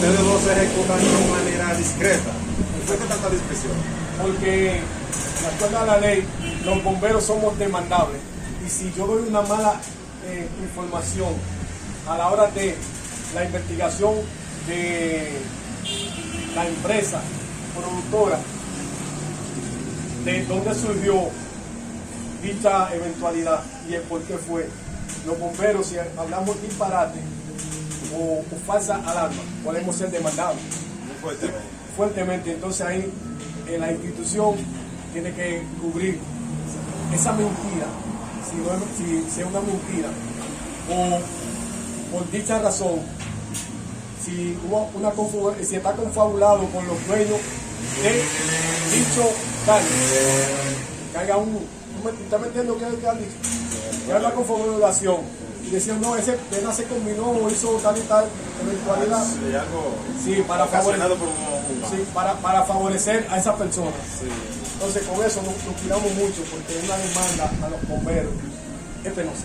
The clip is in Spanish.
ustedes se ejecutan de manera discreta. ¿Por qué tanta discreción? Porque, de acuerdo a la ley, los bomberos somos demandables. Y si yo doy una mala eh, información a la hora de la investigación de la empresa productora, de dónde surgió dicha eventualidad y el por qué fue, los bomberos, si hablamos disparate o, falsa alarma, podemos ser demandados Muy fuertemente. fuertemente. Entonces ahí la institución tiene que cubrir esa mentira, si, no es, si, es una mentira, o por dicha razón, si, hubo una si está confabulado con los dueños de dicho cargo, que haya un, ¿tú me- ¿está me entiendes lo que que han dicho? Que haya una confabulación y decían, no, ese pena se combinó, hizo tal y tal eventualidad. Sí, algo Sí, para favorecer, por un, un sí, para, para favorecer a esa persona. Sí. Entonces con eso nos, nos cuidamos mucho porque una demanda a los bomberos es penosa.